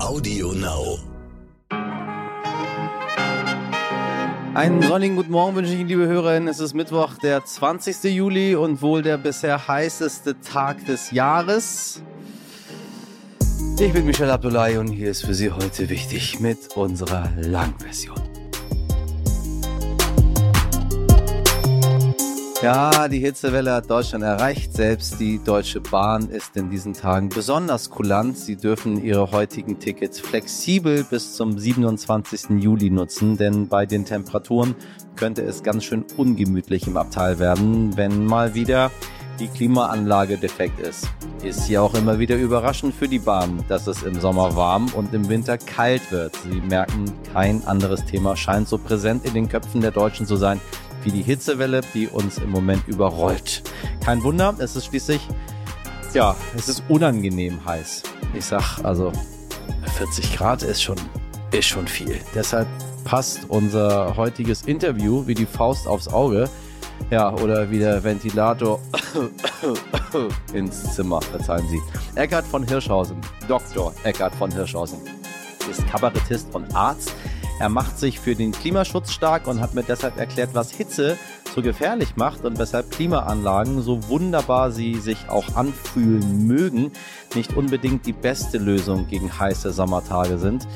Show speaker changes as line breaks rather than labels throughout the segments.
Audio Now.
Einen sonnigen guten Morgen wünsche ich Ihnen, liebe Hörerinnen. Es ist Mittwoch, der 20. Juli und wohl der bisher heißeste Tag des Jahres. Ich bin Michel Abdullahi und hier ist für Sie heute wichtig mit unserer Langversion. Ja, die Hitzewelle hat Deutschland erreicht. Selbst die Deutsche Bahn ist in diesen Tagen besonders kulant. Sie dürfen ihre heutigen Tickets flexibel bis zum 27. Juli nutzen, denn bei den Temperaturen könnte es ganz schön ungemütlich im Abteil werden, wenn mal wieder die Klimaanlage defekt ist. Ist ja auch immer wieder überraschend für die Bahn, dass es im Sommer warm und im Winter kalt wird. Sie merken, kein anderes Thema scheint so präsent in den Köpfen der Deutschen zu sein wie die Hitzewelle, die uns im Moment überrollt. Kein Wunder, es ist schließlich, ja, es ist unangenehm heiß. Ich sag, also 40 Grad ist schon, ist schon viel. Deshalb passt unser heutiges Interview wie die Faust aufs Auge. Ja, oder wie der Ventilator ins Zimmer, verzeihen Sie. Eckhard von Hirschhausen, Dr. Eckhard von Hirschhausen, ist Kabarettist und Arzt. Er macht sich für den Klimaschutz stark und hat mir deshalb erklärt, was Hitze so gefährlich macht und weshalb Klimaanlagen, so wunderbar sie sich auch anfühlen mögen, nicht unbedingt die beste Lösung gegen heiße Sommertage sind.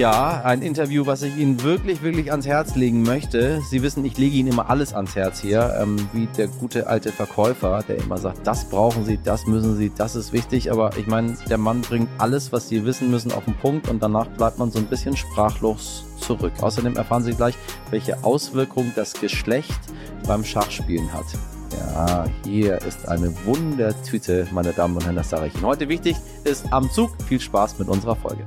Ja, ein Interview, was ich Ihnen wirklich, wirklich ans Herz legen möchte. Sie wissen, ich lege Ihnen immer alles ans Herz hier, ähm, wie der gute alte Verkäufer, der immer sagt, das brauchen Sie, das müssen Sie, das ist wichtig. Aber ich meine, der Mann bringt alles, was Sie wissen müssen, auf den Punkt und danach bleibt man so ein bisschen sprachlos zurück. Außerdem erfahren Sie gleich, welche Auswirkungen das Geschlecht beim Schachspielen hat. Ja, hier ist eine Wundertüte, meine Damen und Herren, das sage ich Ihnen. Heute wichtig ist am Zug. Viel Spaß mit unserer Folge.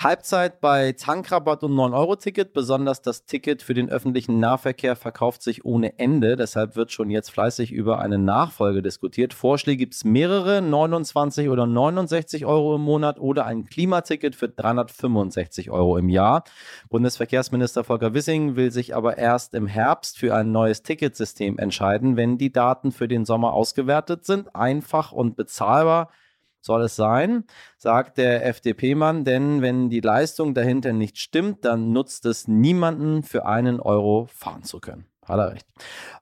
Halbzeit bei Tankrabatt und 9-Euro-Ticket. Besonders das Ticket für den öffentlichen Nahverkehr verkauft sich ohne Ende. Deshalb wird schon jetzt fleißig über eine Nachfolge diskutiert. Vorschläge gibt es mehrere, 29 oder 69 Euro im Monat oder ein Klimaticket für 365 Euro im Jahr. Bundesverkehrsminister Volker Wissing will sich aber erst im Herbst für ein neues Ticketsystem entscheiden, wenn die Daten für den Sommer ausgewertet sind. Einfach und bezahlbar soll es sein, sagt der FDP-Mann, denn wenn die Leistung dahinter nicht stimmt, dann nutzt es niemanden für einen Euro fahren zu können. Hat er recht.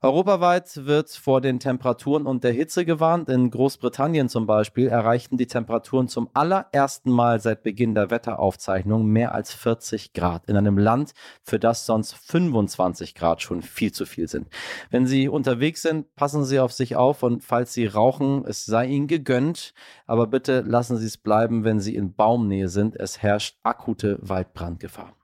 Europaweit wird vor den Temperaturen und der Hitze gewarnt. In Großbritannien zum Beispiel erreichten die Temperaturen zum allerersten Mal seit Beginn der Wetteraufzeichnung mehr als 40 Grad. In einem Land, für das sonst 25 Grad schon viel zu viel sind. Wenn Sie unterwegs sind, passen Sie auf sich auf und falls Sie rauchen, es sei Ihnen gegönnt. Aber bitte lassen Sie es bleiben, wenn Sie in Baumnähe sind. Es herrscht akute Waldbrandgefahr.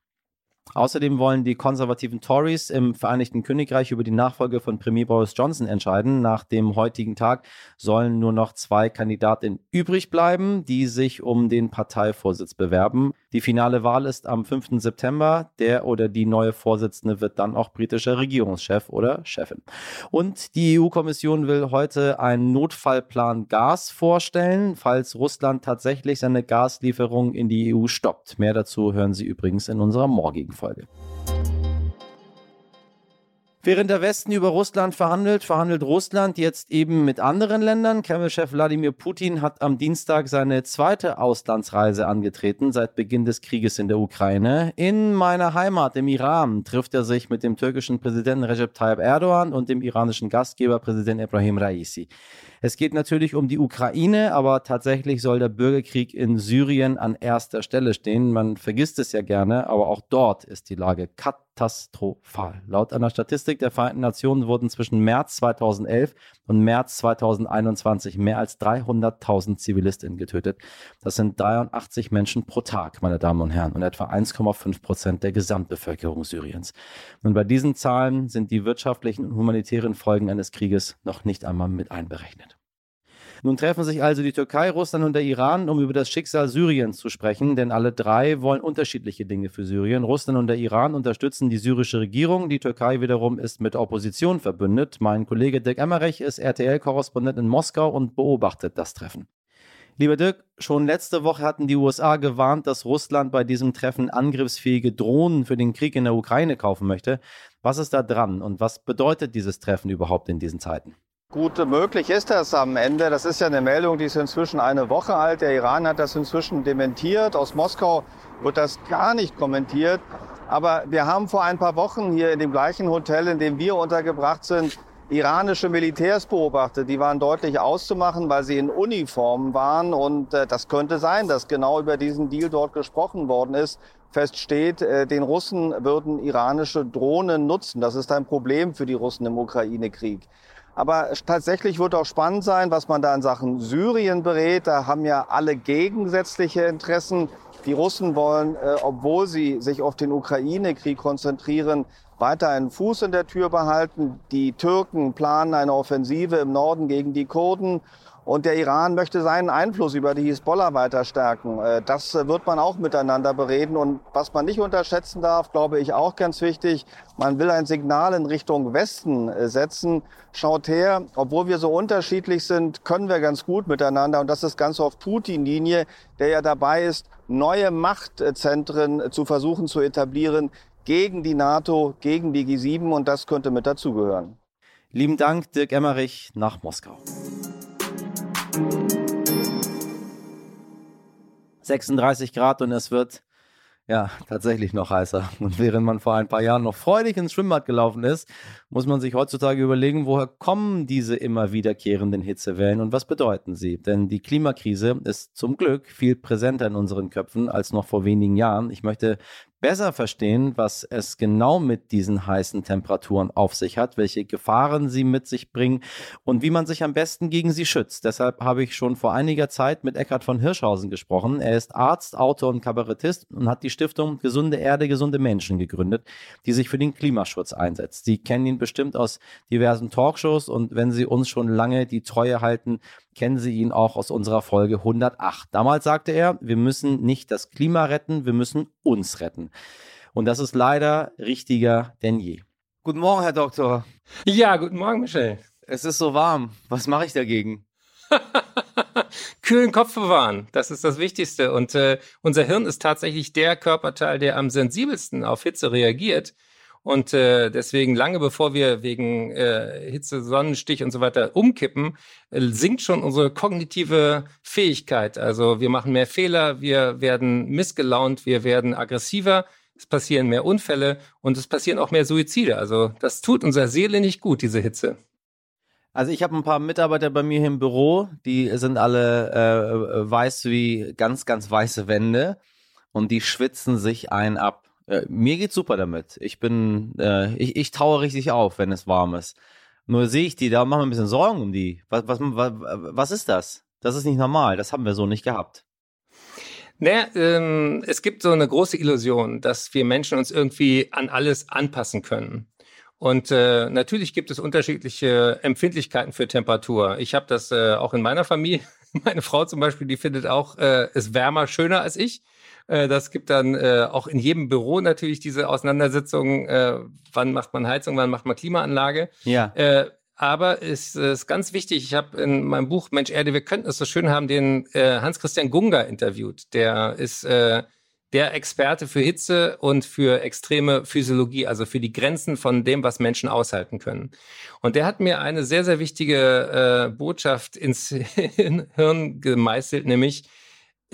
Außerdem wollen die konservativen Tories im Vereinigten Königreich über die Nachfolge von Premier Boris Johnson entscheiden. Nach dem heutigen Tag sollen nur noch zwei Kandidatinnen übrig bleiben, die sich um den Parteivorsitz bewerben. Die finale Wahl ist am 5. September. Der oder die neue Vorsitzende wird dann auch britischer Regierungschef oder Chefin. Und die EU-Kommission will heute einen Notfallplan Gas vorstellen, falls Russland tatsächlich seine Gaslieferung in die EU stoppt. Mehr dazu hören Sie übrigens in unserer morgigen Folge. Während der Westen über Russland verhandelt, verhandelt Russland jetzt eben mit anderen Ländern. Kreml-Chef Wladimir Putin hat am Dienstag seine zweite Auslandsreise angetreten seit Beginn des Krieges in der Ukraine. In meiner Heimat, im Iran, trifft er sich mit dem türkischen Präsidenten Recep Tayyip Erdogan und dem iranischen Gastgeber Präsident Ibrahim Raisi. Es geht natürlich um die Ukraine, aber tatsächlich soll der Bürgerkrieg in Syrien an erster Stelle stehen. Man vergisst es ja gerne, aber auch dort ist die Lage katastrophal. Laut einer Statistik der Vereinten Nationen wurden zwischen März 2011 und März 2021 mehr als 300.000 Zivilistinnen getötet. Das sind 83 Menschen pro Tag, meine Damen und Herren, und etwa 1,5 Prozent der Gesamtbevölkerung Syriens. Und bei diesen Zahlen sind die wirtschaftlichen und humanitären Folgen eines Krieges noch nicht einmal mit einberechnet. Nun treffen sich also die Türkei, Russland und der Iran, um über das Schicksal Syriens zu sprechen, denn alle drei wollen unterschiedliche Dinge für Syrien. Russland und der Iran unterstützen die syrische Regierung, die Türkei wiederum ist mit Opposition verbündet. Mein Kollege Dirk Emmerich ist RTL-Korrespondent in Moskau und beobachtet das Treffen. Lieber Dirk, schon letzte Woche hatten die USA gewarnt, dass Russland bei diesem Treffen angriffsfähige Drohnen für den Krieg in der Ukraine kaufen möchte. Was ist da dran und was bedeutet dieses Treffen überhaupt in diesen Zeiten?
Gut möglich ist das am Ende. Das ist ja eine Meldung, die ist inzwischen eine Woche alt. Der Iran hat das inzwischen dementiert. Aus Moskau wird das gar nicht kommentiert. Aber wir haben vor ein paar Wochen hier in dem gleichen Hotel, in dem wir untergebracht sind, iranische Militärs beobachtet. Die waren deutlich auszumachen, weil sie in Uniformen waren. Und äh, das könnte sein, dass genau über diesen Deal dort gesprochen worden ist. Fest steht, äh, den Russen würden iranische Drohnen nutzen. Das ist ein Problem für die Russen im Ukraine-Krieg. Aber tatsächlich wird auch spannend sein, was man da in Sachen Syrien berät. Da haben ja alle gegensätzliche Interessen. Die Russen wollen, äh, obwohl sie sich auf den Ukraine-Krieg konzentrieren, weiter einen Fuß in der Tür behalten. Die Türken planen eine Offensive im Norden gegen die Kurden. Und der Iran möchte seinen Einfluss über die Hisbollah weiter stärken. Äh, das äh, wird man auch miteinander bereden. Und was man nicht unterschätzen darf, glaube ich auch ganz wichtig, man will ein Signal in Richtung Westen äh, setzen. Schaut her, obwohl wir so unterschiedlich sind, können wir ganz gut miteinander. Und das ist ganz auf Putin-Linie, der ja dabei ist, neue Machtzentren zu versuchen zu etablieren gegen die NATO, gegen die G7. Und das könnte mit dazugehören.
Lieben Dank, Dirk Emmerich nach Moskau. 36 Grad und es wird ja tatsächlich noch heißer. Und während man vor ein paar Jahren noch freudig ins Schwimmbad gelaufen ist, muss man sich heutzutage überlegen, woher kommen diese immer wiederkehrenden Hitzewellen und was bedeuten sie? Denn die Klimakrise ist zum Glück viel präsenter in unseren Köpfen als noch vor wenigen Jahren. Ich möchte besser verstehen, was es genau mit diesen heißen Temperaturen auf sich hat, welche Gefahren sie mit sich bringen und wie man sich am besten gegen sie schützt. Deshalb habe ich schon vor einiger Zeit mit Eckhard von Hirschhausen gesprochen. Er ist Arzt, Autor und Kabarettist und hat die Stiftung Gesunde Erde, gesunde Menschen gegründet, die sich für den Klimaschutz einsetzt. Sie kennen ihn bestimmt aus diversen Talkshows und wenn Sie uns schon lange die Treue halten, kennen Sie ihn auch aus unserer Folge 108. Damals sagte er, wir müssen nicht das Klima retten, wir müssen uns retten. Und das ist leider richtiger denn je. Guten Morgen, Herr Doktor.
Ja, guten Morgen, Michel.
Es ist so warm. Was mache ich dagegen?
Kühlen Kopf bewahren, das ist das Wichtigste. Und äh, unser Hirn ist tatsächlich der Körperteil, der am sensibelsten auf Hitze reagiert. Und äh, deswegen lange bevor wir wegen äh, Hitze, Sonnenstich und so weiter umkippen, äh, sinkt schon unsere kognitive Fähigkeit. Also wir machen mehr Fehler, wir werden missgelaunt, wir werden aggressiver, es passieren mehr Unfälle und es passieren auch mehr Suizide. Also das tut unserer Seele nicht gut, diese Hitze.
Also ich habe ein paar Mitarbeiter bei mir hier im Büro, die sind alle äh, weiß wie ganz, ganz weiße Wände und die schwitzen sich ein ab. Äh, mir geht's super damit. Ich bin, äh, ich, ich taue richtig auf, wenn es warm ist. Nur sehe ich die, da machen wir ein bisschen Sorgen um die. Was, was, was, was ist das? Das ist nicht normal. Das haben wir so nicht gehabt.
Naja, ähm, es gibt so eine große Illusion, dass wir Menschen uns irgendwie an alles anpassen können. Und äh, natürlich gibt es unterschiedliche Empfindlichkeiten für Temperatur. Ich habe das äh, auch in meiner Familie. Meine Frau zum Beispiel, die findet auch äh, es wärmer schöner als ich. Äh, das gibt dann äh, auch in jedem Büro natürlich diese Auseinandersetzung, äh, wann macht man Heizung, wann macht man Klimaanlage.
Ja.
Äh, aber es ist ganz wichtig, ich habe in meinem Buch Mensch Erde, wir könnten es so schön haben, den äh, Hans-Christian Gunga interviewt. Der ist äh, der Experte für Hitze und für extreme Physiologie, also für die Grenzen von dem, was Menschen aushalten können. Und der hat mir eine sehr, sehr wichtige äh, Botschaft ins Hirn gemeißelt, nämlich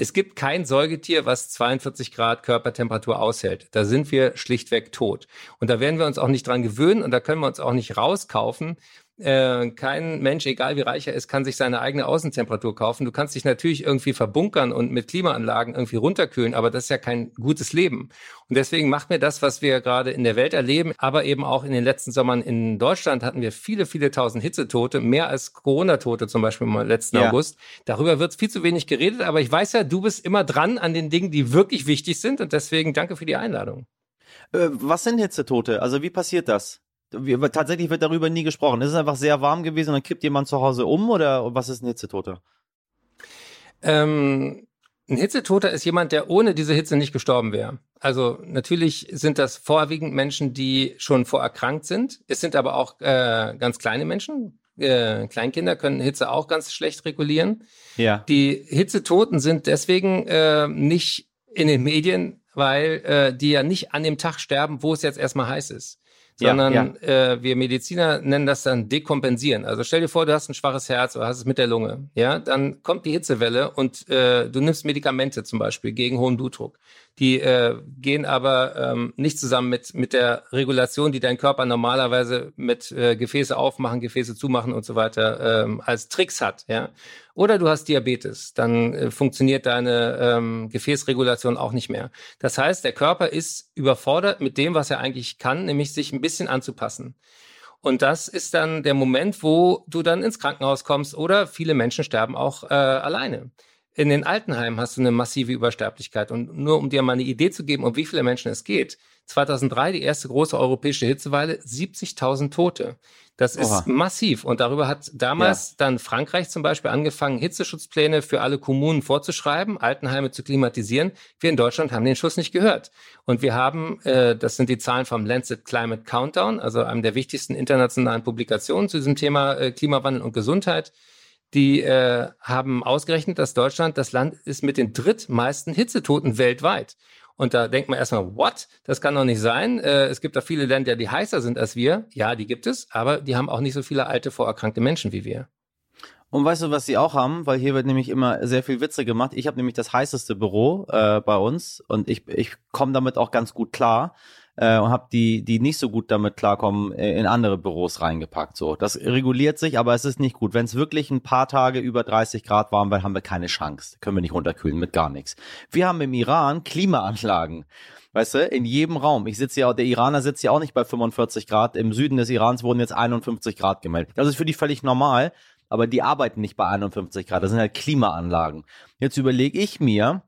es gibt kein Säugetier, was 42 Grad Körpertemperatur aushält. Da sind wir schlichtweg tot. Und da werden wir uns auch nicht dran gewöhnen und da können wir uns auch nicht rauskaufen, äh, kein Mensch, egal wie reich er ist, kann sich seine eigene Außentemperatur kaufen. Du kannst dich natürlich irgendwie verbunkern und mit Klimaanlagen irgendwie runterkühlen, aber das ist ja kein gutes Leben. Und deswegen macht mir das, was wir gerade in der Welt erleben, aber eben auch in den letzten Sommern in Deutschland hatten wir viele, viele tausend Hitzetote, mehr als Corona-Tote zum Beispiel im letzten ja. August. Darüber wird viel zu wenig geredet, aber ich weiß ja, du bist immer dran an den Dingen, die wirklich wichtig sind und deswegen danke für die Einladung.
Äh, was sind Hitzetote? Also wie passiert das? Wir, tatsächlich wird darüber nie gesprochen. Ist es einfach sehr warm gewesen und dann kippt jemand zu Hause um oder was ist ein Hitzetoter?
Ähm, ein Hitzetoter ist jemand, der ohne diese Hitze nicht gestorben wäre. Also natürlich sind das vorwiegend Menschen, die schon vorerkrankt sind. Es sind aber auch äh, ganz kleine Menschen, äh, Kleinkinder können Hitze auch ganz schlecht regulieren.
Ja.
Die Hitzetoten sind deswegen äh, nicht in den Medien, weil äh, die ja nicht an dem Tag sterben, wo es jetzt erstmal heiß ist sondern ja, ja. Äh, wir Mediziner nennen das dann dekompensieren. Also stell dir vor, du hast ein schwaches Herz oder hast es mit der Lunge, ja, dann kommt die Hitzewelle und äh, du nimmst Medikamente zum Beispiel gegen hohen Blutdruck. Die äh, gehen aber ähm, nicht zusammen mit mit der Regulation, die dein Körper normalerweise mit äh, Gefäße aufmachen, Gefäße zumachen und so weiter ähm, als Tricks hat, ja. Oder du hast Diabetes, dann äh, funktioniert deine ähm, Gefäßregulation auch nicht mehr. Das heißt, der Körper ist überfordert mit dem, was er eigentlich kann, nämlich sich ein bisschen anzupassen. Und das ist dann der Moment, wo du dann ins Krankenhaus kommst oder viele Menschen sterben auch äh, alleine. In den Altenheimen hast du eine massive Übersterblichkeit. Und nur um dir mal eine Idee zu geben, um wie viele Menschen es geht. 2003 die erste große europäische Hitzeweile, 70.000 Tote. Das ist Oha. massiv. Und darüber hat damals ja. dann Frankreich zum Beispiel angefangen, Hitzeschutzpläne für alle Kommunen vorzuschreiben, Altenheime zu klimatisieren. Wir in Deutschland haben den Schuss nicht gehört. Und wir haben, äh, das sind die Zahlen vom Lancet Climate Countdown, also einem der wichtigsten internationalen Publikationen zu diesem Thema äh, Klimawandel und Gesundheit. Die äh, haben ausgerechnet, dass Deutschland das Land ist mit den drittmeisten Hitzetoten weltweit. Und da denkt man erstmal, what? Das kann doch nicht sein. Äh, es gibt da viele Länder, die heißer sind als wir. Ja, die gibt es, aber die haben auch nicht so viele alte, vorerkrankte Menschen wie wir.
Und weißt du, was sie auch haben? Weil hier wird nämlich immer sehr viel Witze gemacht. Ich habe nämlich das heißeste Büro äh, bei uns und ich, ich komme damit auch ganz gut klar äh, und habe die, die nicht so gut damit klarkommen, äh, in andere Büros reingepackt. So, das reguliert sich, aber es ist nicht gut. Wenn es wirklich ein paar Tage über 30 Grad warm wird, haben wir keine Chance. Können wir nicht runterkühlen mit gar nichts. Wir haben im Iran Klimaanlagen. Weißt du, in jedem Raum. Ich sitze ja, der Iraner sitzt ja auch nicht bei 45 Grad. Im Süden des Irans wurden jetzt 51 Grad gemeldet. Das ist für die völlig normal, aber die arbeiten nicht bei 51 Grad. Das sind halt Klimaanlagen. Jetzt überlege ich mir,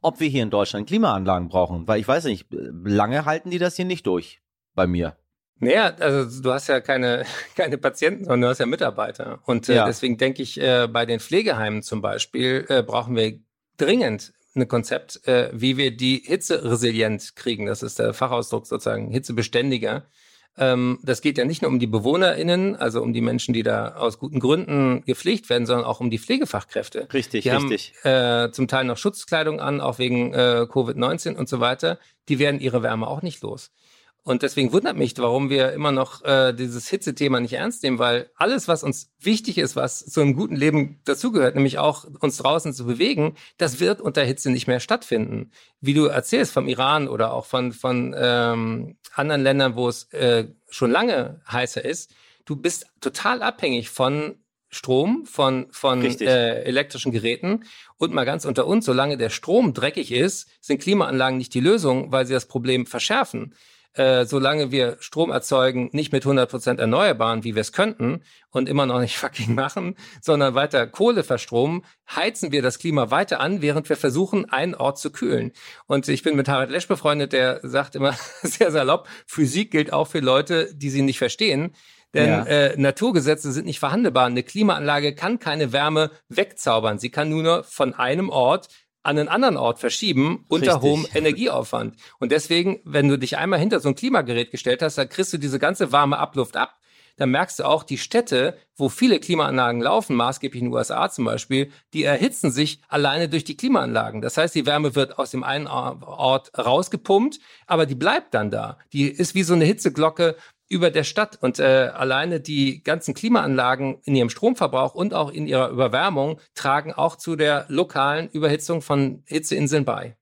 ob wir hier in Deutschland Klimaanlagen brauchen, weil ich weiß nicht, lange halten die das hier nicht durch bei mir.
Naja, also du hast ja keine, keine Patienten, sondern du hast ja Mitarbeiter. Und äh, ja. deswegen denke ich, äh, bei den Pflegeheimen zum Beispiel äh, brauchen wir dringend ein Konzept, äh, wie wir die Hitze resilient kriegen. Das ist der Fachausdruck sozusagen, hitzebeständiger. Ähm, das geht ja nicht nur um die BewohnerInnen, also um die Menschen, die da aus guten Gründen gepflegt werden, sondern auch um die Pflegefachkräfte.
Richtig,
die
richtig.
Haben, äh, zum Teil noch Schutzkleidung an, auch wegen äh, Covid-19 und so weiter. Die werden ihre Wärme auch nicht los. Und deswegen wundert mich, warum wir immer noch äh, dieses Hitzethema nicht ernst nehmen, weil alles, was uns wichtig ist, was zu einem guten Leben dazugehört, nämlich auch uns draußen zu bewegen, das wird unter Hitze nicht mehr stattfinden. Wie du erzählst vom Iran oder auch von, von ähm, anderen Ländern, wo es äh, schon lange heißer ist, du bist total abhängig von Strom, von, von äh, elektrischen Geräten. Und mal ganz unter uns, solange der Strom dreckig ist, sind Klimaanlagen nicht die Lösung, weil sie das Problem verschärfen äh, solange wir Strom erzeugen, nicht mit 100% Erneuerbaren, wie wir es könnten und immer noch nicht fucking machen, sondern weiter Kohle verstromen, heizen wir das Klima weiter an, während wir versuchen, einen Ort zu kühlen. Und ich bin mit Harald Lesch befreundet, der sagt immer sehr salopp, Physik gilt auch für Leute, die sie nicht verstehen. Denn ja. äh, Naturgesetze sind nicht verhandelbar. Eine Klimaanlage kann keine Wärme wegzaubern. Sie kann nur von einem Ort an einen anderen Ort verschieben unter Richtig. hohem Energieaufwand. Und deswegen, wenn du dich einmal hinter so ein Klimagerät gestellt hast, dann kriegst du diese ganze warme Abluft ab. Dann merkst du auch, die Städte, wo viele Klimaanlagen laufen, maßgeblich in den USA zum Beispiel, die erhitzen sich alleine durch die Klimaanlagen. Das heißt, die Wärme wird aus dem einen Ort rausgepumpt, aber die bleibt dann da. Die ist wie so eine Hitzeglocke über der Stadt. Und äh, alleine die ganzen Klimaanlagen in ihrem Stromverbrauch und auch in ihrer Überwärmung tragen auch zu der lokalen Überhitzung von Hitzeinseln bei.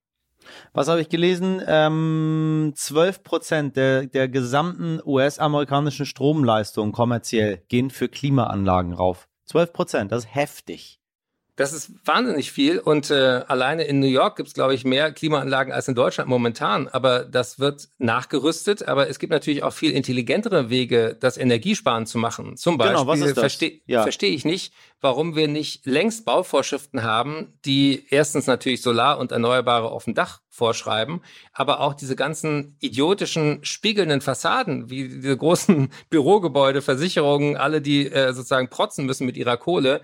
Was habe ich gelesen? Ähm, 12 Prozent der, der gesamten US-amerikanischen Stromleistung kommerziell gehen für Klimaanlagen rauf. 12 Prozent, das ist heftig.
Das ist wahnsinnig viel und äh, alleine in New York gibt es, glaube ich, mehr Klimaanlagen als in Deutschland momentan. Aber das wird nachgerüstet. Aber es gibt natürlich auch viel intelligentere Wege, das Energiesparen zu machen. Zum Beispiel genau, was ist das? verstehe ja. versteh ich nicht, warum wir nicht längst Bauvorschriften haben, die erstens natürlich Solar und Erneuerbare auf dem Dach vorschreiben, aber auch diese ganzen idiotischen spiegelnden Fassaden, wie diese großen Bürogebäude, Versicherungen, alle, die äh, sozusagen protzen müssen mit ihrer Kohle,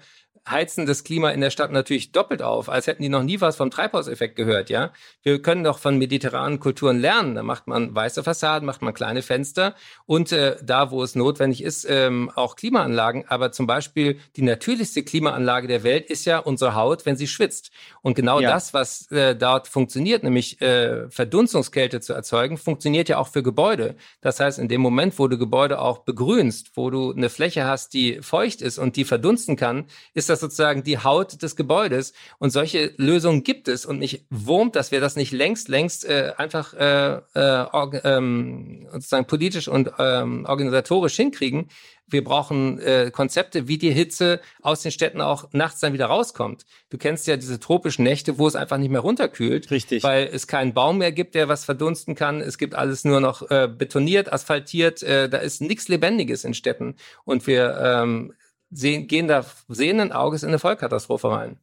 heizen das Klima in der Stadt natürlich doppelt auf, als hätten die noch nie was vom Treibhauseffekt gehört, ja. Wir können doch von mediterranen Kulturen lernen. Da macht man weiße Fassaden, macht man kleine Fenster und äh, da, wo es notwendig ist, ähm, auch Klimaanlagen. Aber zum Beispiel die natürlichste Klimaanlage der Welt ist ja unsere Haut, wenn sie schwitzt. Und genau ja. das, was äh, dort funktioniert, nämlich äh, Verdunstungskälte zu erzeugen, funktioniert ja auch für Gebäude. Das heißt, in dem Moment, wo du Gebäude auch begrünst, wo du eine Fläche hast, die feucht ist und die verdunsten kann, ist das sozusagen die Haut des Gebäudes. Und solche Lösungen gibt es und mich wurmt, dass wir das nicht längst, längst äh, einfach äh, äh, ähm, sozusagen politisch und ähm, organisatorisch hinkriegen. Wir brauchen äh, Konzepte, wie die Hitze aus den Städten auch nachts dann wieder rauskommt. Du kennst ja diese tropischen Nächte, wo es einfach nicht mehr runterkühlt.
Richtig.
Weil es keinen Baum mehr gibt, der was verdunsten kann. Es gibt alles nur noch äh, betoniert, asphaltiert. Äh, da ist nichts Lebendiges in Städten. Und wir ähm, sehen, gehen da sehenden Auges in eine Vollkatastrophe rein.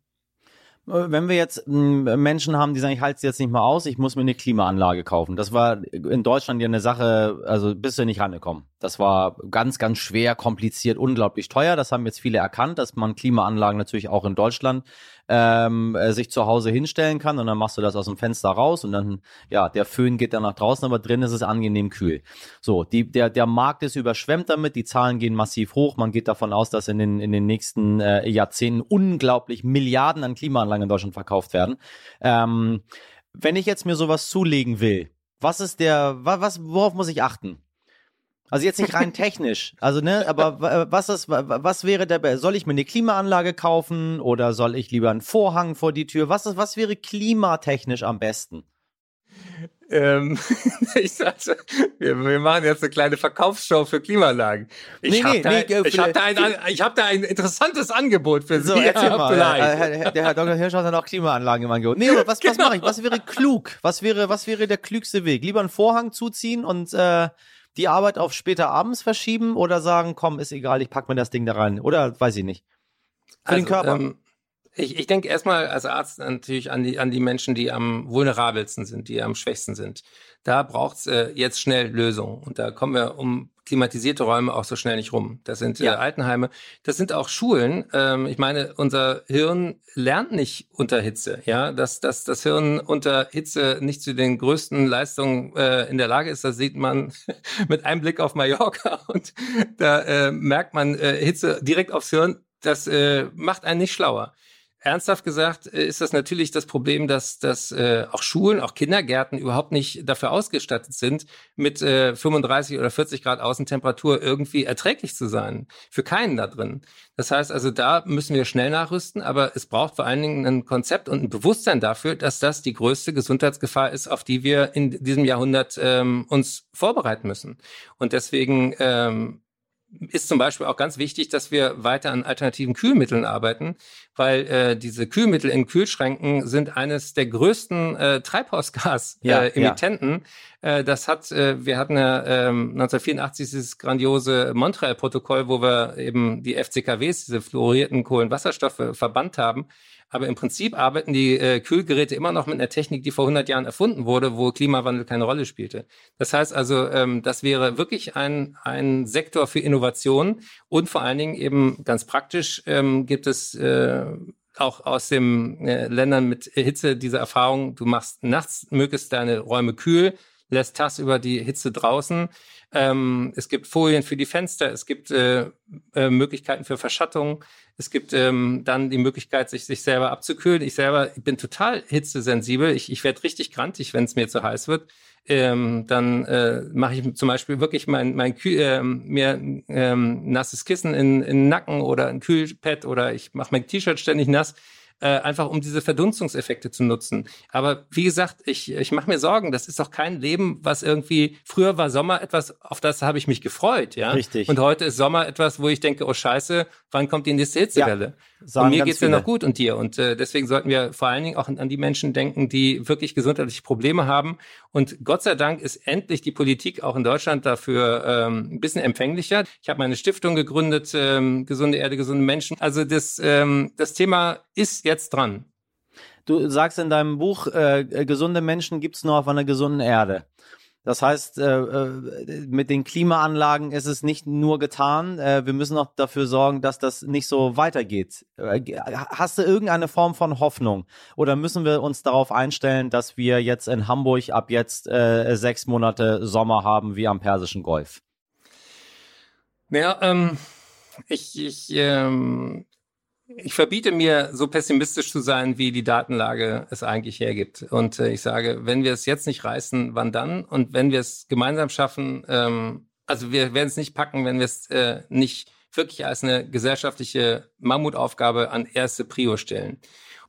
Wenn wir jetzt Menschen haben, die sagen, ich halte es jetzt nicht mal aus, ich muss mir eine Klimaanlage kaufen. Das war in Deutschland ja eine Sache, also bist du nicht rangekommen. Das war ganz, ganz schwer, kompliziert, unglaublich teuer. Das haben jetzt viele erkannt, dass man Klimaanlagen natürlich auch in Deutschland ähm, äh, sich zu Hause hinstellen kann und dann machst du das aus dem Fenster raus und dann, ja, der Föhn geht dann nach draußen, aber drin ist es angenehm kühl. So, die, der, der Markt ist überschwemmt damit, die Zahlen gehen massiv hoch. Man geht davon aus, dass in den, in den nächsten äh, Jahrzehnten unglaublich Milliarden an Klimaanlagen in Deutschland verkauft werden. Ähm, wenn ich jetzt mir sowas zulegen will, was ist der, was, worauf muss ich achten? Also jetzt nicht rein technisch, also ne, aber was ist, was wäre der, soll ich mir eine Klimaanlage kaufen oder soll ich lieber einen Vorhang vor die Tür? Was ist, was wäre klimatechnisch am besten?
Ähm, ich sagte, wir, wir, machen jetzt eine kleine Verkaufsshow für Klimaanlagen. Ich nee, habe nee, da, nee, ich hab da, ein, ich hab da ein interessantes Angebot für so, Sie.
Erzähl mal, der, der Herr Dr. Hirsch hat dann auch Klimaanlagen im Angebot. Nee, was, genau. was mache ich? Was wäre klug? Was wäre, was wäre der klügste Weg? Lieber einen Vorhang zuziehen und äh, die Arbeit auf später abends verschieben oder sagen, komm, ist egal, ich pack mir das Ding da rein? Oder weiß ich nicht.
Für also, den Körper. Ähm, ich, ich denke erstmal als Arzt natürlich an die, an die Menschen, die am vulnerabelsten sind, die am schwächsten sind. Da braucht's äh, jetzt schnell Lösungen. Und da kommen wir um klimatisierte Räume auch so schnell nicht rum. Das sind äh, ja. Altenheime. Das sind auch Schulen. Ähm, ich meine, unser Hirn lernt nicht unter Hitze. Ja, dass, dass das Hirn unter Hitze nicht zu den größten Leistungen äh, in der Lage ist, das sieht man mit einem Blick auf Mallorca. Und da äh, merkt man äh, Hitze direkt aufs Hirn. Das äh, macht einen nicht schlauer ernsthaft gesagt äh, ist das natürlich das Problem, dass, dass äh, auch Schulen, auch Kindergärten überhaupt nicht dafür ausgestattet sind, mit äh, 35 oder 40 Grad Außentemperatur irgendwie erträglich zu sein. Für keinen da drin. Das heißt also, da müssen wir schnell nachrüsten, aber es braucht vor allen Dingen ein Konzept und ein Bewusstsein dafür, dass das die größte Gesundheitsgefahr ist, auf die wir in diesem Jahrhundert ähm, uns vorbereiten müssen. Und deswegen ähm, ist zum Beispiel auch ganz wichtig, dass wir weiter an alternativen Kühlmitteln arbeiten, weil äh, diese Kühlmittel in Kühlschränken sind eines der größten äh, Treibhausgas-Emittenten. Ja, ja. äh, das hat, äh, wir hatten ja äh, 1984 dieses grandiose Montreal-Protokoll, wo wir eben die FCKWs, diese fluorierten Kohlenwasserstoffe, verbannt haben. Aber im Prinzip arbeiten die äh, Kühlgeräte immer noch mit einer Technik, die vor 100 Jahren erfunden wurde, wo Klimawandel keine Rolle spielte. Das heißt also, ähm, das wäre wirklich ein, ein Sektor für Innovation und vor allen Dingen eben ganz praktisch ähm, gibt es äh, auch aus den äh, Ländern mit Hitze diese Erfahrung, du machst nachts möglichst deine Räume kühl, lässt Tass über die Hitze draußen. Ähm, es gibt Folien für die Fenster, es gibt äh, äh, Möglichkeiten für Verschattung. Es gibt ähm, dann die Möglichkeit, sich, sich selber abzukühlen. Ich selber bin total hitzesensibel. Ich, ich werde richtig grantig, wenn es mir zu heiß wird. Ähm, dann äh, mache ich zum Beispiel wirklich mein, mein Kühl, äh, mir ähm, nasses Kissen in, in den Nacken oder ein Kühlpad oder ich mache mein T-Shirt ständig nass äh, einfach um diese Verdunstungseffekte zu nutzen. Aber wie gesagt, ich, ich mache mir Sorgen, das ist doch kein Leben, was irgendwie, früher war Sommer etwas, auf das habe ich mich gefreut, ja.
Richtig.
Und heute ist Sommer etwas, wo ich denke, oh scheiße, wann kommt die nächste Hitzewelle? Ja. Und mir geht's ja noch gut und dir. Und äh, deswegen sollten wir vor allen Dingen auch an die Menschen denken, die wirklich gesundheitliche Probleme haben. Und Gott sei Dank ist endlich die Politik auch in Deutschland dafür ähm, ein bisschen empfänglicher. Ich habe meine Stiftung gegründet, ähm, gesunde Erde, gesunde Menschen. Also das, ähm, das Thema ist jetzt dran.
Du sagst in deinem Buch, äh, gesunde Menschen gibt's nur auf einer gesunden Erde. Das heißt, äh, äh, mit den Klimaanlagen ist es nicht nur getan. Äh, wir müssen auch dafür sorgen, dass das nicht so weitergeht. Hast du irgendeine Form von Hoffnung? Oder müssen wir uns darauf einstellen, dass wir jetzt in Hamburg ab jetzt sechs Monate Sommer haben wie am Persischen Golf?
Naja, ähm, ich, ich ähm, ich verbiete mir, so pessimistisch zu sein, wie die Datenlage es eigentlich hergibt. Und äh, ich sage, wenn wir es jetzt nicht reißen, wann dann? Und wenn wir es gemeinsam schaffen, ähm, also wir werden es nicht packen, wenn wir es äh, nicht wirklich als eine gesellschaftliche Mammutaufgabe an erste Prio stellen.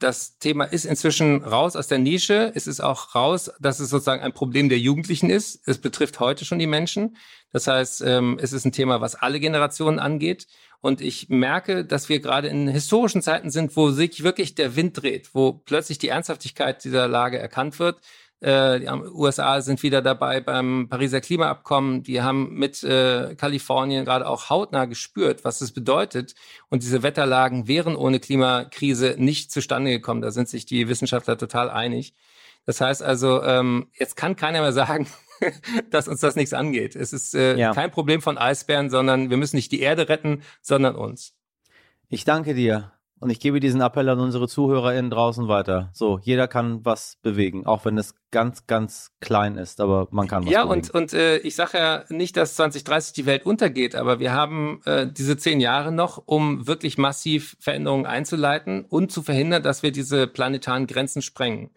Das Thema ist inzwischen raus aus der Nische. Es ist auch raus, dass es sozusagen ein Problem der Jugendlichen ist. Es betrifft heute schon die Menschen. Das heißt, ähm, es ist ein Thema, was alle Generationen angeht. Und ich merke, dass wir gerade in historischen Zeiten sind, wo sich wirklich der Wind dreht, wo plötzlich die Ernsthaftigkeit dieser Lage erkannt wird. Äh, die USA sind wieder dabei beim Pariser Klimaabkommen. Die haben mit äh, Kalifornien gerade auch hautnah gespürt, was es bedeutet. Und diese Wetterlagen wären ohne Klimakrise nicht zustande gekommen. Da sind sich die Wissenschaftler total einig. Das heißt also, ähm, jetzt kann keiner mehr sagen, dass uns das nichts angeht. Es ist äh, ja. kein Problem von Eisbären, sondern wir müssen nicht die Erde retten, sondern uns.
Ich danke dir. Und ich gebe diesen Appell an unsere ZuhörerInnen draußen weiter. So, jeder kann was bewegen, auch wenn es ganz, ganz klein ist, aber man kann was
ja,
bewegen.
Ja, und, und äh, ich sage ja nicht, dass 2030 die Welt untergeht, aber wir haben äh, diese zehn Jahre noch, um wirklich massiv Veränderungen einzuleiten und zu verhindern, dass wir diese planetaren Grenzen sprengen.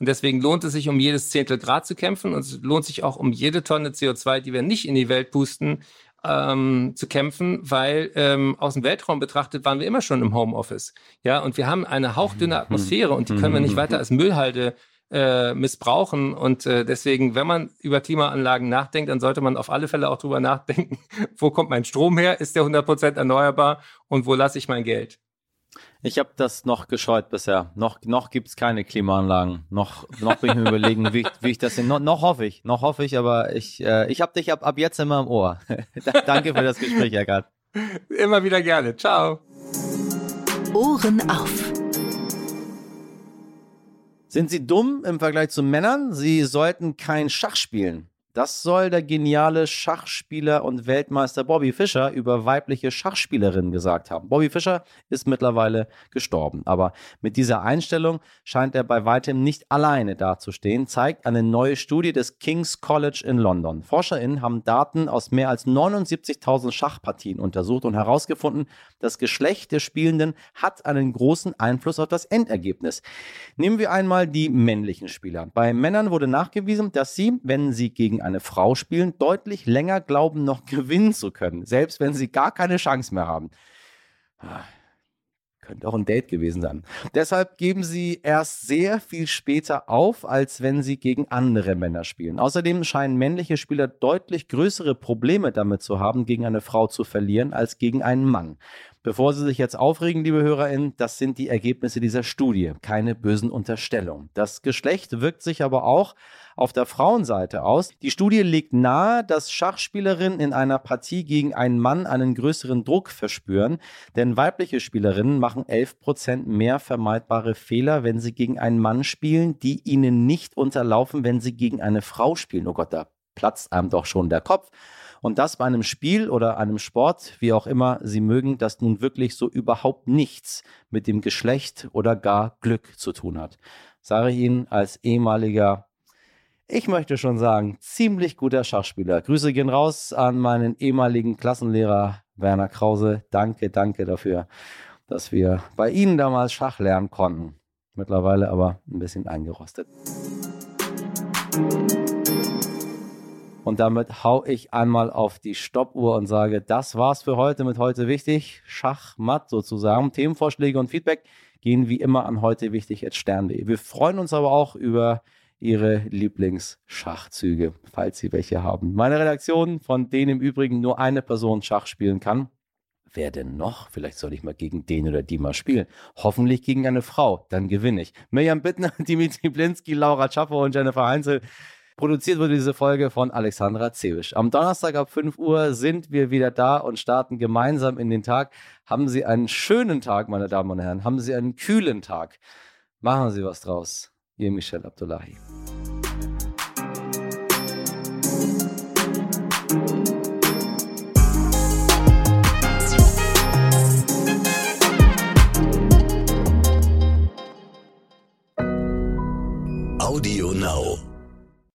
Und deswegen lohnt es sich, um jedes Zehntel Grad zu kämpfen. Und es lohnt sich auch, um jede Tonne CO2, die wir nicht in die Welt pusten, ähm, zu kämpfen, weil ähm, aus dem Weltraum betrachtet waren wir immer schon im Homeoffice. Ja, und wir haben eine hauchdünne mhm. Atmosphäre und die können wir nicht weiter als Müllhalde äh, missbrauchen. Und äh, deswegen, wenn man über Klimaanlagen nachdenkt, dann sollte man auf alle Fälle auch drüber nachdenken, wo kommt mein Strom her? Ist der 100% erneuerbar? Und wo lasse ich mein Geld?
Ich habe das noch gescheut bisher. Noch, noch gibt's keine Klimaanlagen. Noch, noch bin ich mir überlegen, wie, ich, wie ich das hin. Noch, noch hoffe ich, noch hoffe ich, aber ich, äh, ich habe dich ab, ab jetzt immer im Ohr. Danke für das Gespräch, Eckart.
Immer wieder gerne. Ciao.
Ohren auf.
Sind Sie dumm im Vergleich zu Männern? Sie sollten kein Schach spielen. Das soll der geniale Schachspieler und Weltmeister Bobby Fischer über weibliche Schachspielerinnen gesagt haben. Bobby Fischer ist mittlerweile gestorben, aber mit dieser Einstellung scheint er bei weitem nicht alleine dazustehen, zeigt eine neue Studie des King's College in London. ForscherInnen haben Daten aus mehr als 79.000 Schachpartien untersucht und herausgefunden, das Geschlecht der Spielenden hat einen großen Einfluss auf das Endergebnis. Nehmen wir einmal die männlichen Spieler. Bei Männern wurde nachgewiesen, dass sie, wenn sie gegen gegen eine Frau spielen, deutlich länger glauben, noch gewinnen zu können, selbst wenn sie gar keine Chance mehr haben. Ah, könnte auch ein Date gewesen sein. Deshalb geben sie erst sehr viel später auf, als wenn sie gegen andere Männer spielen. Außerdem scheinen männliche Spieler deutlich größere Probleme damit zu haben, gegen eine Frau zu verlieren, als gegen einen Mann. Bevor Sie sich jetzt aufregen, liebe HörerInnen, das sind die Ergebnisse dieser Studie, keine bösen Unterstellungen. Das Geschlecht wirkt sich aber auch auf der Frauenseite aus. Die Studie legt nahe, dass Schachspielerinnen in einer Partie gegen einen Mann einen größeren Druck verspüren, denn weibliche Spielerinnen machen 11% mehr vermeidbare Fehler, wenn sie gegen einen Mann spielen, die ihnen nicht unterlaufen, wenn sie gegen eine Frau spielen. Oh Gott, da platzt einem doch schon der Kopf. Und das bei einem Spiel oder einem Sport, wie auch immer Sie mögen, das nun wirklich so überhaupt nichts mit dem Geschlecht oder gar Glück zu tun hat. Sage ich Ihnen als ehemaliger, ich möchte schon sagen, ziemlich guter Schachspieler. Grüße gehen raus an meinen ehemaligen Klassenlehrer Werner Krause. Danke, danke dafür, dass wir bei Ihnen damals Schach lernen konnten. Mittlerweile aber ein bisschen eingerostet. Und damit hau ich einmal auf die Stoppuhr und sage, das war's für heute mit heute wichtig. Schachmatt sozusagen. Themenvorschläge und Feedback gehen wie immer an heute wichtig at stern.de. Wir freuen uns aber auch über Ihre Lieblingsschachzüge, falls Sie welche haben. Meine Redaktion, von denen im Übrigen nur eine Person Schach spielen kann. Wer denn noch? Vielleicht soll ich mal gegen den oder die mal spielen. Hoffentlich gegen eine Frau, dann gewinne ich. Mirjam Bittner, Dimitri Blinski, Laura Czappo und Jennifer Heinzel Produziert wurde diese Folge von Alexandra Zewisch. Am Donnerstag ab 5 Uhr sind wir wieder da und starten gemeinsam in den Tag. Haben Sie einen schönen Tag, meine Damen und Herren. Haben Sie einen kühlen Tag. Machen Sie was draus. Ihr Michel Abdullahi.
Audio Now.